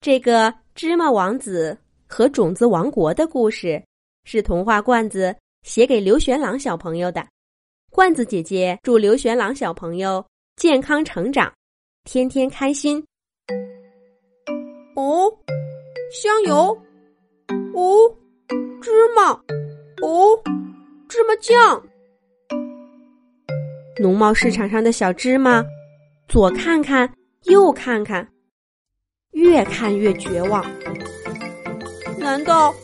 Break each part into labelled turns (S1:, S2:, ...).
S1: 这个芝麻王子和种子王国的故事，是童话罐子写给刘玄朗小朋友的。罐子姐姐祝刘玄朗小朋友健康成长，天天开心。
S2: 哦，香油，哦，芝麻，哦，芝麻酱。
S1: 农贸市场上的小芝麻，左看看，右看看。越看越绝望，
S2: 难道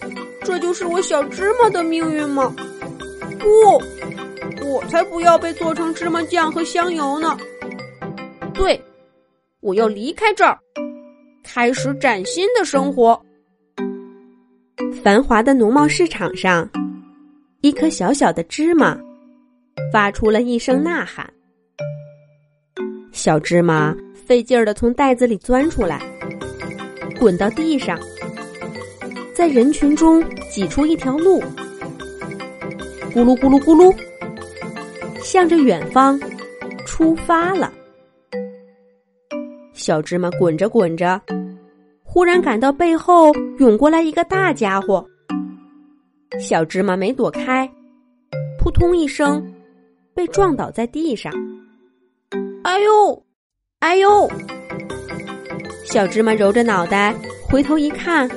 S2: 这就是我小芝麻的命运吗？不，我才不要被做成芝麻酱和香油呢！对，我要离开这儿，开始崭新的生活。
S1: 繁华的农贸市场上，一颗小小的芝麻发出了一声呐喊。小芝麻费劲儿的从袋子里钻出来。滚到地上，在人群中挤出一条路，咕噜咕噜咕噜，向着远方出发了。小芝麻滚着滚着，忽然感到背后涌过来一个大家伙。小芝麻没躲开，扑通一声被撞倒在地上。
S2: 哎呦，哎呦！
S1: 小芝麻揉着脑袋，回头一看，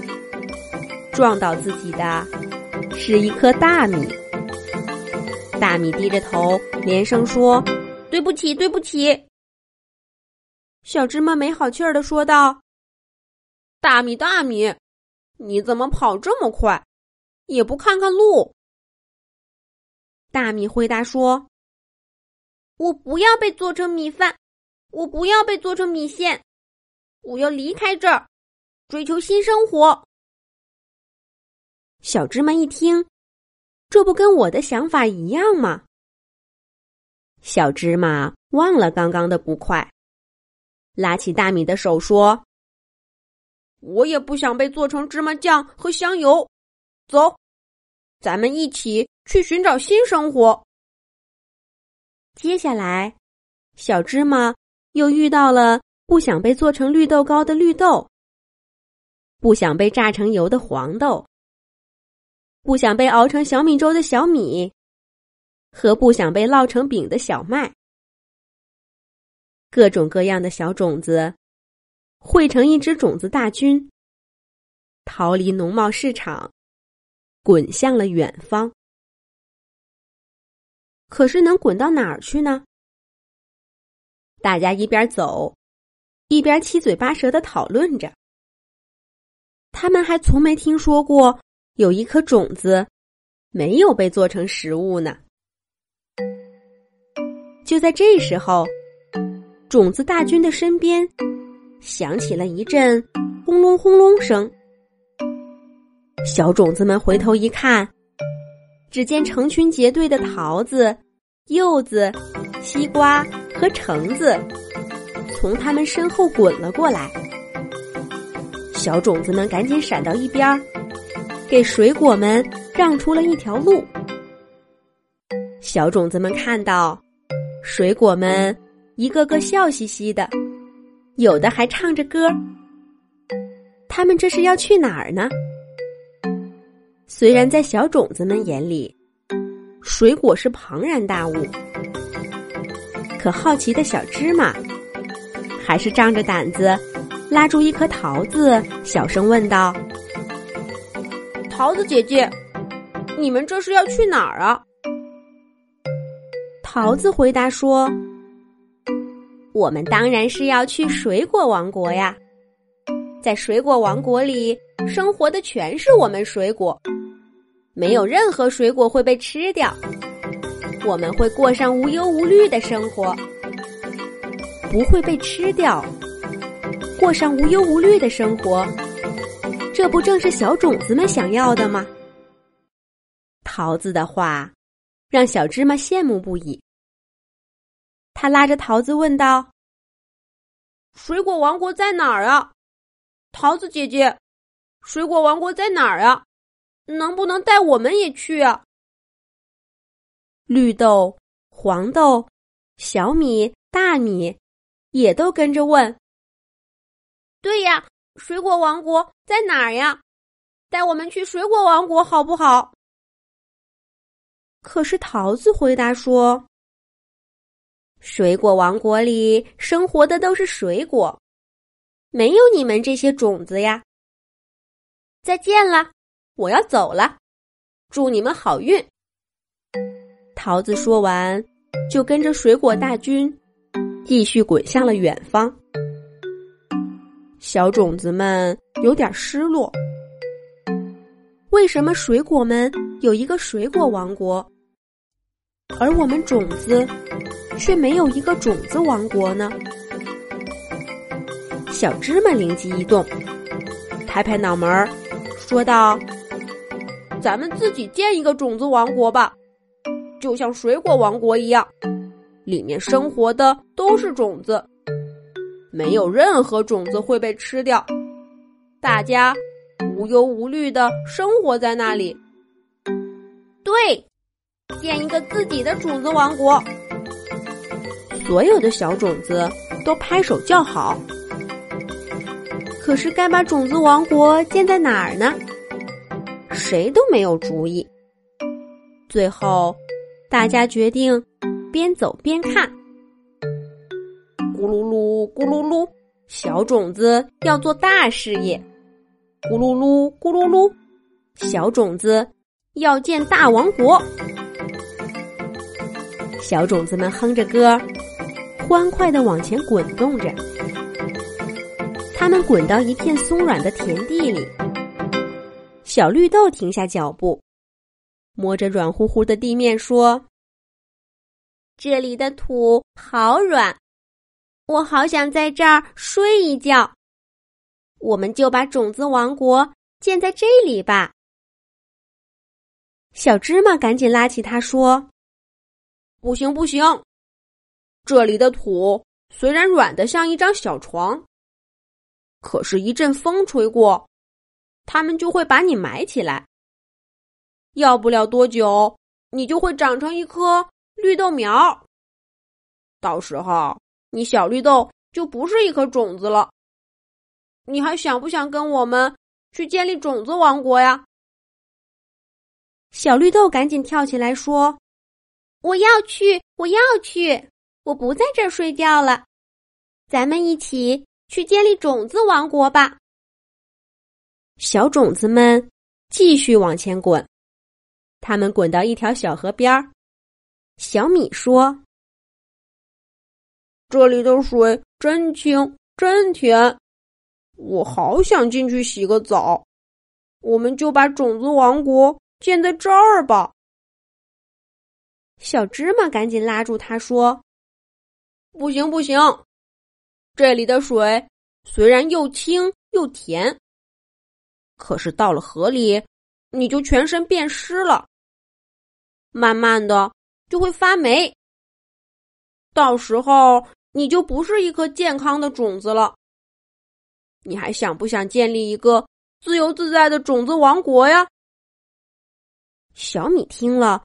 S1: 撞倒自己的是一颗大米。大米低着头，连声说：“
S2: 对不起，对不起。”
S1: 小芝麻没好气儿的说道：“
S2: 大米，大米，你怎么跑这么快？也不看看路？”
S1: 大米回答说：“
S2: 我不要被做成米饭，我不要被做成米线。”我要离开这儿，追求新生活。
S1: 小芝麻一听，这不跟我的想法一样吗？小芝麻忘了刚刚的不快，拉起大米的手说：“
S2: 我也不想被做成芝麻酱和香油。走，咱们一起去寻找新生活。”
S1: 接下来，小芝麻又遇到了。不想被做成绿豆糕的绿豆，不想被榨成油的黄豆，不想被熬成小米粥的小米，和不想被烙成饼的小麦，各种各样的小种子汇成一支种子大军，逃离农贸市场，滚向了远方。可是能滚到哪儿去呢？大家一边走。一边七嘴八舌的讨论着，他们还从没听说过有一颗种子没有被做成食物呢。就在这时候，种子大军的身边响起了一阵轰隆轰隆声。小种子们回头一看，只见成群结队的桃子、柚子、西瓜和橙子。从他们身后滚了过来，小种子们赶紧闪到一边儿，给水果们让出了一条路。小种子们看到水果们一个个笑嘻嘻的，有的还唱着歌。他们这是要去哪儿呢？虽然在小种子们眼里，水果是庞然大物，可好奇的小芝麻。还是仗着胆子，拉住一颗桃子，小声问道：“
S2: 桃子姐姐，你们这是要去哪儿啊？”
S1: 桃子回答说：“我们当然是要去水果王国呀，在水果王国里生活的全是我们水果，没有任何水果会被吃掉，我们会过上无忧无虑的生活。”不会被吃掉，过上无忧无虑的生活，这不正是小种子们想要的吗？桃子的话让小芝麻羡慕不已。他拉着桃子问道：“
S2: 水果王国在哪儿啊？桃子姐姐，水果王国在哪儿啊？能不能带我们也去啊？”
S1: 绿豆、黄豆、小米、大米。也都跟着问：“
S2: 对呀，水果王国在哪儿呀？带我们去水果王国好不好？
S1: 可是桃子回答说：“水果王国里生活的都是水果，没有你们这些种子呀。”再见了，我要走了，祝你们好运。桃子说完，就跟着水果大军继续滚向了远方。小种子们有点失落。为什么水果们有一个水果王国，而我们种子却没有一个种子王国呢？小芝麻灵机一动，拍拍脑门儿，说道：“
S2: 咱们自己建一个种子王国吧，就像水果王国一样，里面生活的都是种子，没有任何种子会被吃掉，大家。”无忧无虑的生活在那里。对，建一个自己的种子王国。
S1: 所有的小种子都拍手叫好。可是该把种子王国建在哪儿呢？谁都没有主意。最后，大家决定边走边看。咕噜噜，咕噜噜，小种子要做大事业。咕噜噜，咕噜噜，小种子要建大王国。小种子们哼着歌，欢快的往前滚动着。他们滚到一片松软的田地里，小绿豆停下脚步，摸着软乎乎的地面说：“这里的土好软，我好想在这儿睡一觉。”我们就把种子王国建在这里吧。小芝麻赶紧拉起他说：“
S2: 不行，不行！这里的土虽然软的像一张小床，可是，一阵风吹过，它们就会把你埋起来。要不了多久，你就会长成一棵绿豆苗。到时候，你小绿豆就不是一颗种子了。”你还想不想跟我们去建立种子王国呀？
S1: 小绿豆赶紧跳起来说：“我要去，我要去！我不在这儿睡觉了，咱们一起去建立种子王国吧！”小种子们继续往前滚，他们滚到一条小河边儿。小米说：“
S2: 这里的水真清，真甜。”我好想进去洗个澡，我们就把种子王国建在这儿吧。
S1: 小芝麻赶紧拉住他说：“
S2: 不行不行，这里的水虽然又清又甜，可是到了河里，你就全身变湿了，慢慢的就会发霉，到时候你就不是一颗健康的种子了。”你还想不想建立一个自由自在的种子王国呀？
S1: 小米听了，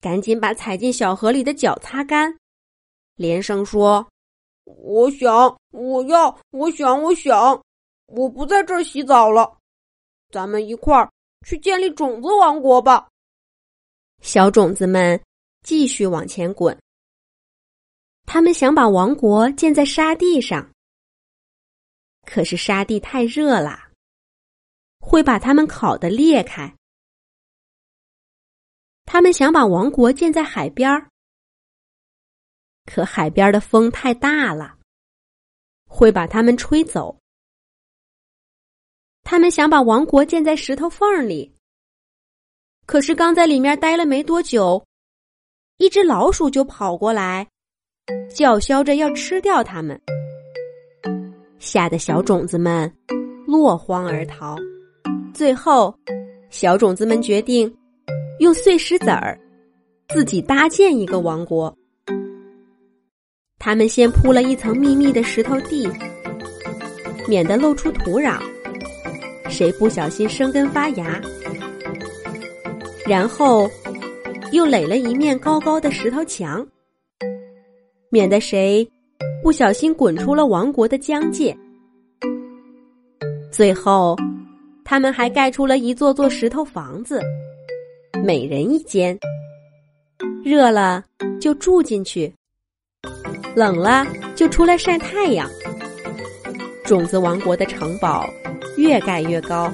S1: 赶紧把踩进小河里的脚擦干，连声说：“
S2: 我想，我要，我想，我想，我不在这儿洗澡了，咱们一块儿去建立种子王国吧。”
S1: 小种子们继续往前滚，他们想把王国建在沙地上。可是沙地太热了，会把他们烤得裂开。他们想把王国建在海边儿，可海边的风太大了，会把他们吹走。他们想把王国建在石头缝里，可是刚在里面待了没多久，一只老鼠就跑过来，叫嚣着要吃掉他们。吓得小种子们落荒而逃。最后，小种子们决定用碎石子儿自己搭建一个王国。他们先铺了一层密密的石头地，免得露出土壤，谁不小心生根发芽。然后，又垒了一面高高的石头墙，免得谁。不小心滚出了王国的疆界。最后，他们还盖出了一座座石头房子，每人一间。热了就住进去，冷了就出来晒太阳。种子王国的城堡越盖越高，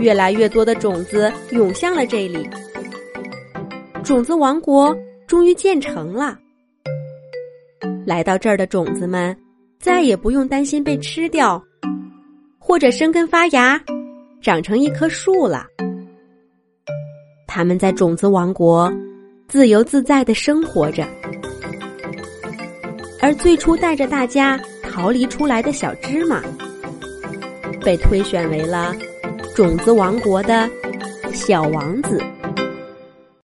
S1: 越来越多的种子涌向了这里。种子王国终于建成了。来到这儿的种子们再也不用担心被吃掉，或者生根发芽，长成一棵树了。他们在种子王国自由自在的生活着，而最初带着大家逃离出来的小芝麻，被推选为了种子王国的小王子。